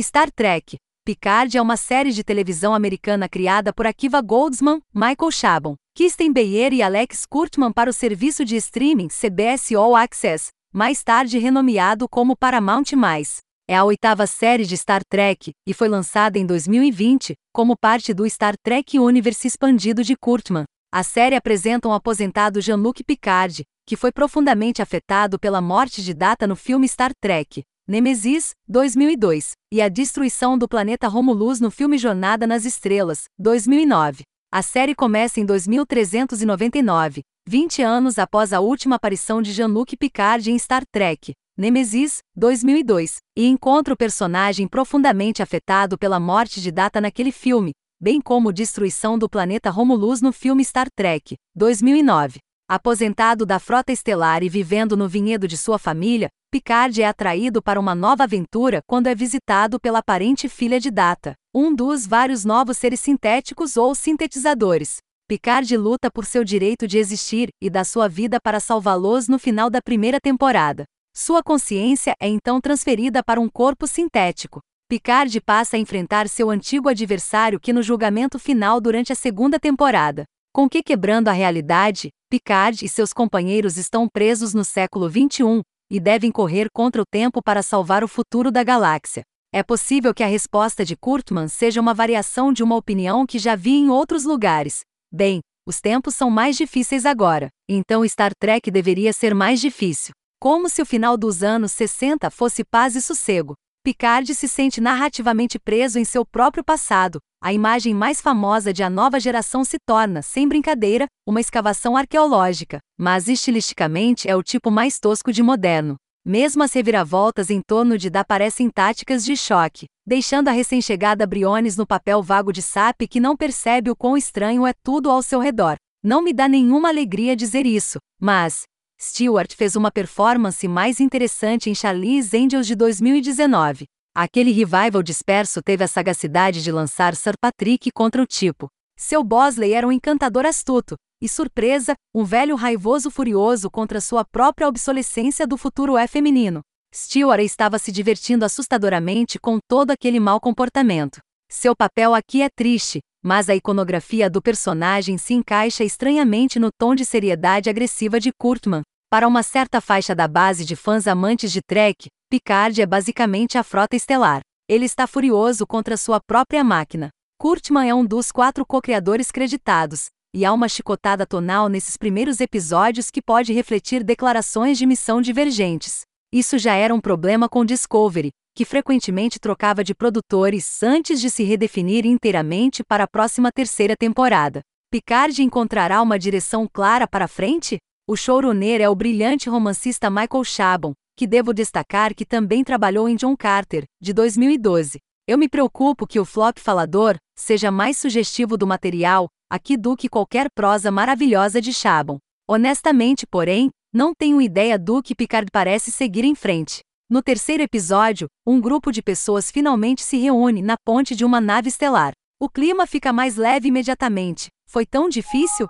Star Trek. Picard é uma série de televisão americana criada por Akiva Goldsman, Michael Chabon, Kristen Beyer e Alex Kurtzman para o serviço de streaming CBS All Access, mais tarde renomeado como Paramount+. É a oitava série de Star Trek e foi lançada em 2020 como parte do Star Trek Universe expandido de Kurtzman. A série apresenta um aposentado Jean-Luc Picard, que foi profundamente afetado pela morte de Data no filme Star Trek, Nemesis, 2002, e a destruição do planeta Romulus no filme Jornada nas Estrelas, 2009. A série começa em 2399, 20 anos após a última aparição de Jean-Luc Picard em Star Trek, Nemesis, 2002, e encontra o personagem profundamente afetado pela morte de Data naquele filme, bem como destruição do planeta Romulus no filme Star Trek, 2009. Aposentado da frota estelar e vivendo no vinhedo de sua família, Picard é atraído para uma nova aventura quando é visitado pela aparente filha de Data, um dos vários novos seres sintéticos ou sintetizadores. Picard luta por seu direito de existir e dá sua vida para salvá-los no final da primeira temporada. Sua consciência é então transferida para um corpo sintético. Picard passa a enfrentar seu antigo adversário que no julgamento final durante a segunda temporada. Com que quebrando a realidade, Picard e seus companheiros estão presos no século XXI e devem correr contra o tempo para salvar o futuro da galáxia. É possível que a resposta de Kurtman seja uma variação de uma opinião que já vi em outros lugares. Bem, os tempos são mais difíceis agora, então Star Trek deveria ser mais difícil. Como se o final dos anos 60 fosse paz e sossego. Picard se sente narrativamente preso em seu próprio passado, a imagem mais famosa de A Nova Geração se torna, sem brincadeira, uma escavação arqueológica, mas estilisticamente é o tipo mais tosco de moderno. Mesmo as reviravoltas em torno de Da parecem táticas de choque, deixando a recém-chegada Briones no papel vago de Sap que não percebe o quão estranho é tudo ao seu redor. Não me dá nenhuma alegria dizer isso, mas Stewart fez uma performance mais interessante em Charlie's Angels de 2019. Aquele revival disperso teve a sagacidade de lançar Sir Patrick contra o tipo. Seu Bosley era um encantador astuto, e surpresa, um velho raivoso furioso contra sua própria obsolescência do futuro é feminino. Stewart estava se divertindo assustadoramente com todo aquele mau comportamento. Seu papel aqui é triste, mas a iconografia do personagem se encaixa estranhamente no tom de seriedade agressiva de Kurtman. Para uma certa faixa da base de fãs amantes de Trek, Picard é basicamente a frota estelar. Ele está furioso contra sua própria máquina. Kurtman é um dos quatro co-criadores creditados, e há uma chicotada tonal nesses primeiros episódios que pode refletir declarações de missão divergentes. Isso já era um problema com Discovery, que frequentemente trocava de produtores antes de se redefinir inteiramente para a próxima terceira temporada. Picard encontrará uma direção clara para frente? O showrunner é o brilhante romancista Michael Chabon, que devo destacar que também trabalhou em John Carter, de 2012. Eu me preocupo que o flop falador seja mais sugestivo do material aqui do que qualquer prosa maravilhosa de Chabon. Honestamente, porém, não tenho ideia do que Picard parece seguir em frente. No terceiro episódio, um grupo de pessoas finalmente se reúne na ponte de uma nave estelar. O clima fica mais leve imediatamente. Foi tão difícil?